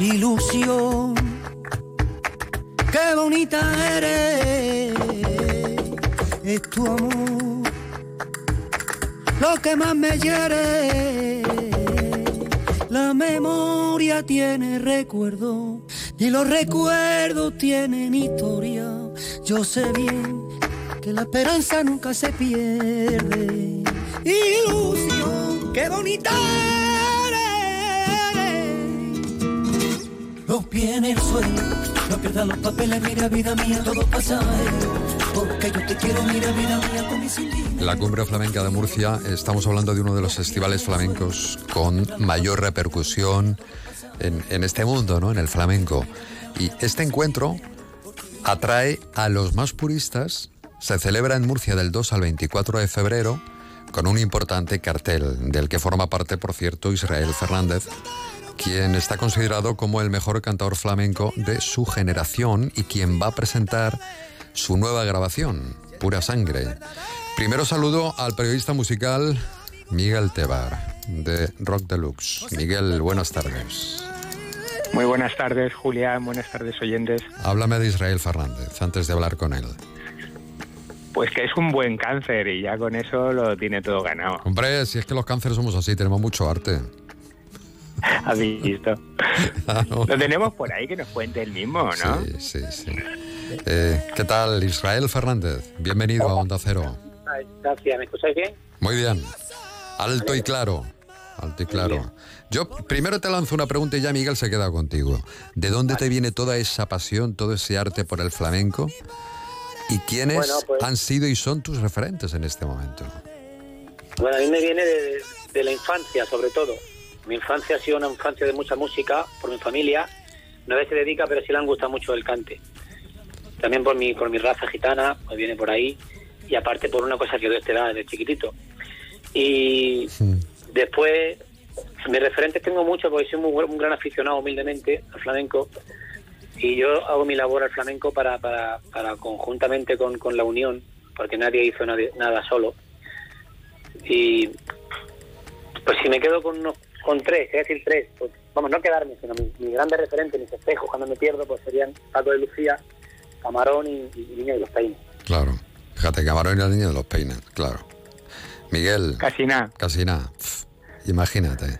ilusión. Qué bonita eres, es tu amor. Lo que más me hiere, la memoria tiene recuerdo y los recuerdos tienen historia. Yo sé bien que la esperanza nunca se pierde. Ilusión, qué bonita eres. La Cumbre Flamenca de Murcia, estamos hablando de uno de los festivales flamencos con mayor repercusión en, en este mundo, ¿no? En el flamenco. Y este encuentro atrae a los más puristas. Se celebra en Murcia del 2 al 24 de febrero con un importante cartel, del que forma parte, por cierto, Israel Fernández, quien está considerado como el mejor cantador flamenco de su generación y quien va a presentar su nueva grabación, Pura Sangre. Primero saludo al periodista musical Miguel Tebar, de Rock Deluxe. Miguel, buenas tardes. Muy buenas tardes, Julián. Buenas tardes, oyentes. Háblame de Israel Fernández antes de hablar con él. Pues que es un buen cáncer y ya con eso lo tiene todo ganado. Hombre, si es que los cánceres somos así, tenemos mucho arte. ¿Has visto? Lo tenemos por ahí que nos cuente el mismo, ¿no? Sí, sí, sí. Eh, ¿Qué tal, Israel Fernández? Bienvenido a Onda Cero. Gracias, ¿me escucháis bien? Muy bien. Alto y claro. Alto y claro. Yo primero te lanzo una pregunta y ya Miguel se queda contigo. ¿De dónde te viene toda esa pasión, todo ese arte por el flamenco? ¿Y quiénes pues- han sido y son tus referentes en este momento? Bueno, a mí me viene de, de, la infancia, sobre todo. Mi infancia ha sido una infancia de mucha música, por mi familia. No se dedica, pero sí le han gustado mucho el cante. También por mi, por mi raza gitana, me viene por ahí. Y aparte por una cosa que yo te da desde chiquitito. Y después mis referentes tengo muchos porque soy un gran aficionado humildemente al flamenco y yo hago mi labor al flamenco para, para, para conjuntamente con, con, la unión, porque nadie hizo nada solo. Y pues si me quedo con unos, con tres, es decir, tres, pues, vamos, no quedarme, sino mis, mis, grandes referentes, mis espejos cuando me pierdo, pues serían Paco de Lucía, Camarón y, y Niño de los Peines. Claro, fíjate, Camarón y la Niña de los Peines, claro. Miguel. Casi nada. Casi nada. Imagínate.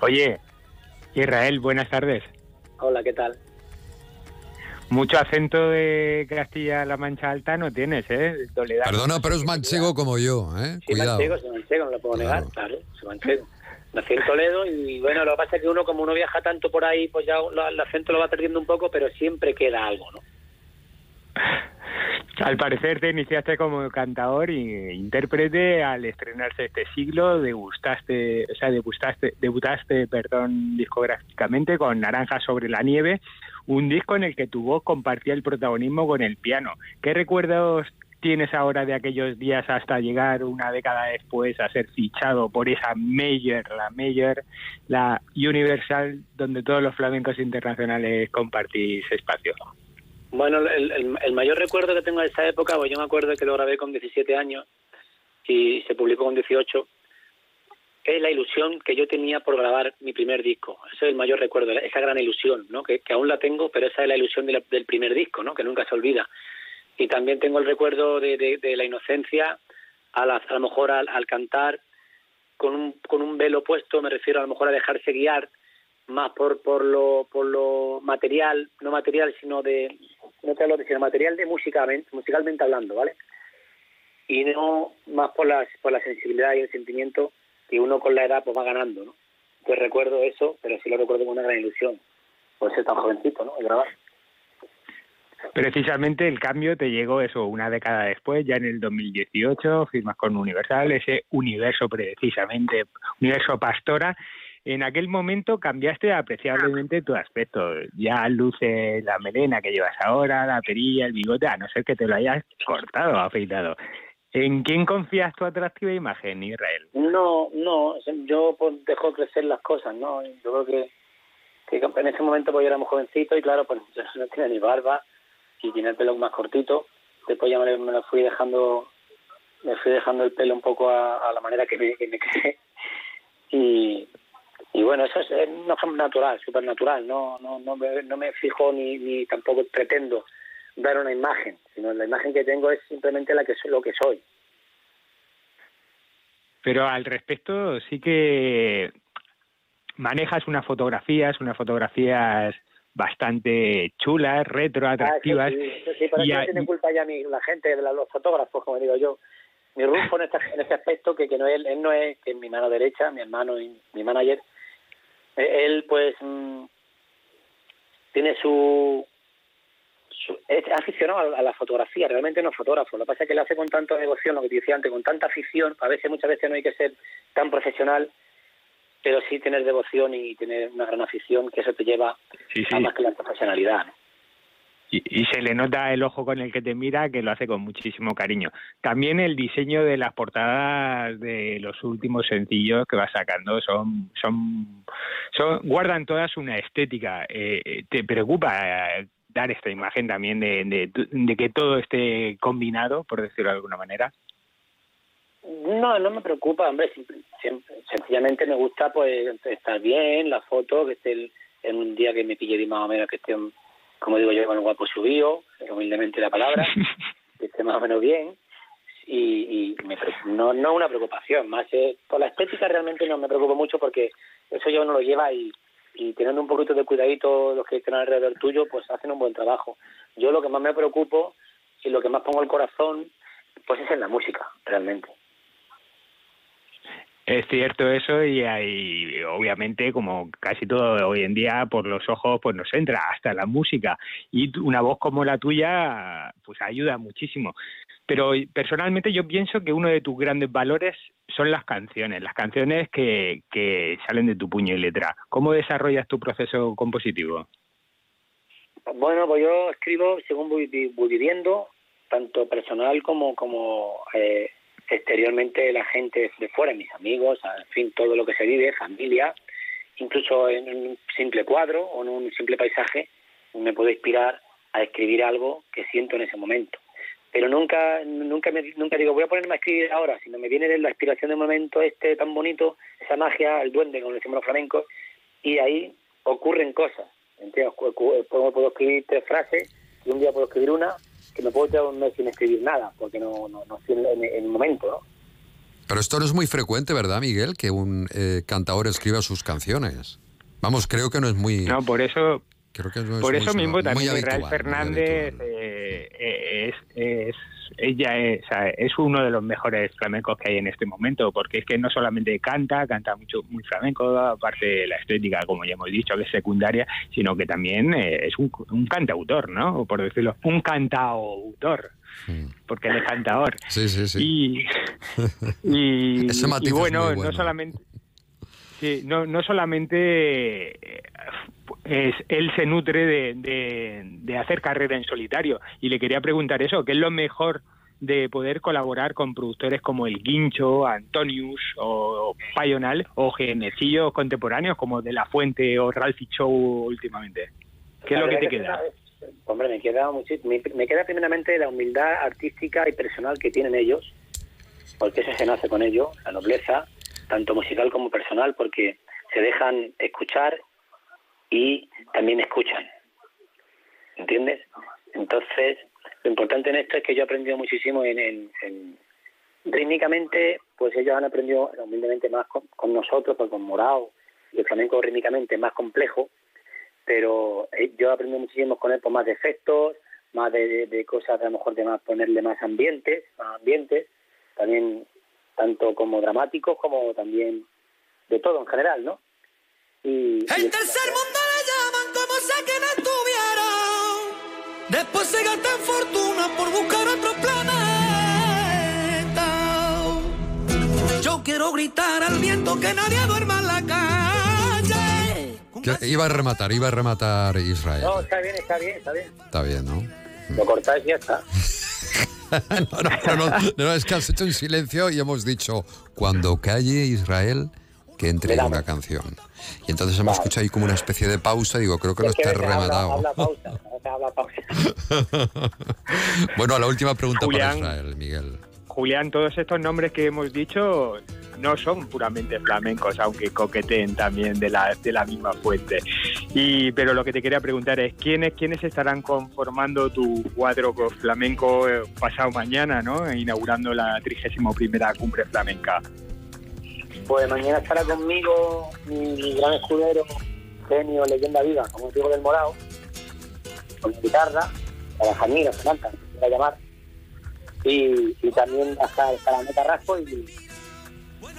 Oye, Israel, buenas tardes. Hola, ¿qué tal? Mucho acento de Castilla-La Mancha Alta no tienes, ¿eh? Toledano. Perdona, pero es manchego como yo, ¿eh? Sí, Cuidado. manchego, soy manchego, no lo puedo claro. negar, claro, soy manchego. Nací en Toledo y bueno, lo que pasa es que uno como uno viaja tanto por ahí, pues ya el acento lo va perdiendo un poco, pero siempre queda algo, ¿no? Al parecer te iniciaste como cantador e intérprete al estrenarse este siglo, degustaste, o sea, degustaste, debutaste, perdón, discográficamente con Naranja sobre la nieve, un disco en el que tu voz compartía el protagonismo con el piano. ¿Qué recuerdos tienes ahora de aquellos días hasta llegar una década después a ser fichado por esa Major, la Major, la Universal, donde todos los flamencos internacionales compartís espacio? Bueno, el, mayor recuerdo que tengo de esa época, pues yo me acuerdo que lo grabé con 17 años y se publicó con 18, es la ilusión que yo tenía por grabar mi primer disco. Ese es el mayor recuerdo, esa gran ilusión, ¿no? Que, que aún la tengo, pero esa es la ilusión del primer disco, ¿no? Que nunca se olvida. Y también tengo el recuerdo de, la inocencia, a, la, a lo mejor al, cantar con un, con un velo puesto, me refiero a lo mejor a dejarse guiar más por por lo por lo material no material sino de no te hablo de sino material de música musicalmente hablando vale y no más por la por la sensibilidad y el sentimiento que uno con la edad pues va ganando no pues recuerdo eso pero sí lo recuerdo con una gran ilusión por ser tan jovencito no y grabar Precisamente el cambio te llegó eso una década después, ya en el 2018, firmas con Universal, ese universo precisamente, universo Pastora, en aquel momento cambiaste apreciablemente tu aspecto. Ya luce la melena que llevas ahora, la perilla, el bigote, a no ser que te lo hayas cortado afeitado. ¿En quién confías tu atractiva imagen, Israel? No, no, yo pues, dejo crecer las cosas, ¿no? Yo creo que, en ese momento pues yo era muy y claro, pues yo no tenía ni barba y tenía el pelo más cortito. Después ya me, lo fui dejando, me fui dejando el pelo un poco a, a la manera que me, que me quedé. Y, y bueno, eso es, es una forma natural, súper natural. No, no, no, me, no me fijo ni, ni tampoco pretendo dar una imagen, sino la imagen que tengo es simplemente la que soy, lo que soy. Pero al respecto sí que manejas unas fotografías, unas fotografías bastante chulas, retro, atractivas. Ah, eso sí, eso sí, pero y eso a- no tiene culpa ya mi, la gente, los fotógrafos, como digo yo. Mi Rufo en este, en este aspecto, que, que no él, él no es que es mi mano derecha, mi hermano y mi manager, eh, él pues mm, tiene su, su- es aficionado a, a la fotografía, realmente no es fotógrafo. Lo que pasa es que lo hace con tanta devoción, lo que te decía antes, con tanta afición. A veces, muchas veces no hay que ser tan profesional, pero sí tener devoción y tener una gran afición, que eso te lleva Sí, sí. a más que la profesionalidad. ¿no? Y, y se le nota el ojo con el que te mira que lo hace con muchísimo cariño. También el diseño de las portadas de los últimos sencillos que va sacando son son, son guardan todas una estética. Eh, eh, ¿Te preocupa eh, dar esta imagen también de, de, de que todo esté combinado, por decirlo de alguna manera? No, no me preocupa, hombre. simple- siempre- sencillamente me gusta pues estar bien, la foto, que esté el- en un día que me pille bien más o menos, que esté, un- como digo yo, con el guapo subido, humildemente la palabra, que esté más o menos bien. Y, y me no no una preocupación, más eh, por la estética realmente no me preocupo mucho porque eso ya uno lo lleva y, y teniendo un poquito de cuidadito los que están alrededor tuyo, pues hacen un buen trabajo. Yo lo que más me preocupo y lo que más pongo el corazón, pues es en la música, realmente. Es cierto eso y hay, obviamente, como casi todo hoy en día, por los ojos pues nos entra hasta la música y una voz como la tuya pues ayuda muchísimo. Pero personalmente yo pienso que uno de tus grandes valores son las canciones, las canciones que, que salen de tu puño y letra. ¿Cómo desarrollas tu proceso compositivo? Bueno, pues yo escribo según voy viviendo, tanto personal como como eh, exteriormente la gente de fuera, mis amigos, en fin, todo lo que se vive, familia, incluso en un simple cuadro o en un simple paisaje, me puedo inspirar a escribir algo que siento en ese momento. Pero nunca nunca me, nunca digo voy a ponerme a escribir ahora, sino me viene de la inspiración del momento este tan bonito, esa magia, el duende, como decimos los flamencos, y ahí ocurren cosas. ¿entiendes? Puedo escribir tres frases y un día puedo escribir una que me puedo tirar un mes sin escribir nada, porque no, no, no estoy en, en- en el momento, ¿no? Pero esto no es muy frecuente, ¿verdad, Miguel? Que un eh, cantador escriba sus canciones. Vamos, creo que no es muy... No, por eso creo que no es Por muy eso mismo también Israel Fernández eh, eh, es, es ella es, o sea, es uno de los mejores flamencos que hay en este momento, porque es que no solamente canta, canta mucho muy flamenco, aparte de la estética, como ya hemos dicho, que es secundaria, sino que también eh, es un, un cantautor, ¿no? Por decirlo, un cantautor, Mm. porque él es cantador. Sí, sí, sí. Y, y, Ese y es bueno, muy no bueno. solamente sí, no, no solamente eh, es, él se nutre de, de, de hacer carrera en solitario y le quería preguntar eso, ¿qué es lo mejor de poder colaborar con productores como El Guincho, Antonius o Payonal o genecillos contemporáneos como De La Fuente o Ralphie Show últimamente? ¿Qué es lo que te queda? Hombre, me queda, me, me queda primeramente la humildad artística y personal que tienen ellos, porque eso se nace con ello, la nobleza, tanto musical como personal, porque se dejan escuchar y también escuchan. ¿Entiendes? Entonces, lo importante en esto es que yo he aprendido muchísimo en, en- en- rítmicamente, pues ellos han aprendido humildemente más con, con nosotros, pues con Morao, y el flamenco rítmicamente más complejo, pero eh, yo he aprendido muchísimo con él por más de efectos, más de, de- de cosas, a lo mejor de más ponerle más ambientes, más ambientes, también tanto como dramáticos como también de todo en general, ¿no? Y, y El tercer mundo que no estuvieron. Después se gastan fortuna por buscar otro planeta. Yo quiero gritar al viento que nadie duerma en la calle. Iba a rematar, iba a rematar Israel. no, está bien, está bien, está bien. Está bien, ¿no? Lo cortáis y ya está. no, no, no, no, no, es que has hecho un silencio y hemos dicho, cuando calle Israel, que entre una canción. Y entonces hemos Vale. escuchado ahí como una especie de pausa, digo, creo que no Es está habla- rematado. Habla, pausa, habla pausa. bueno, la última pregunta Julián. para Israel, Miguel. Julián, todos estos nombres que hemos dicho no son puramente flamencos, aunque coqueteen también de la, de la misma fuente. Y, pero lo que te quería preguntar es, ¿quiénes, quiénes estarán conformando tu cuadro flamenco eh, pasado mañana, ¿no? inaugurando la 31 cumbre flamenca? Pues mañana estará conmigo mi gran escudero, genio, leyenda viva, como digo del Morado, con mi guitarra, la Jamira, Samantha, voy a llamar, y, también hasta el Meta Rasco y,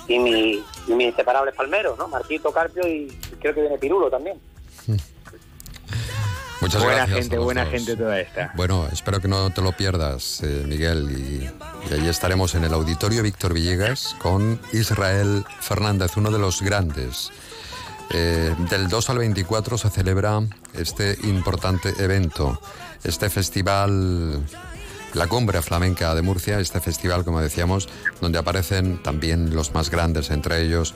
y, mi, y mis inseparables palmeros, ¿no? Marquito, Carpio y, creo que viene Pirulo también. Muchas buena gracias. gente, buena gente toda esta. Bueno, espero que no te lo pierdas, eh, Miguel. Y, y allí estaremos en el Auditorio Víctor Villegas con Israel Fernández, uno de los grandes. Eh, del 2 al 24 se celebra este importante evento, este festival, la Cumbre Flamenca de Murcia, este festival, como decíamos, donde aparecen también los más grandes, entre ellos,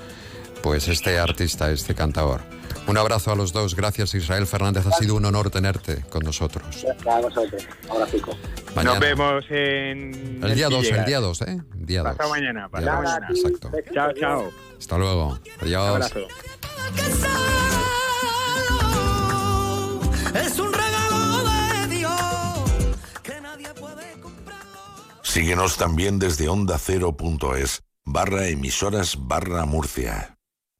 pues este artista, este cantador. Un abrazo a los dos, gracias Israel Fernández, ha sido un honor tenerte con nosotros. A vosotros, ahora fico. Nos vemos en... El día 2, el día 2, ¿eh? Día dos. Pasado mañana, dos, mañana. Exacto. Chao, chao. Hasta luego. Un Adiós. abrazo. Es un regalo de Dios que nadie puede comprarlo. Síguenos también desde onda cero.es barra emisoras barra Murcia.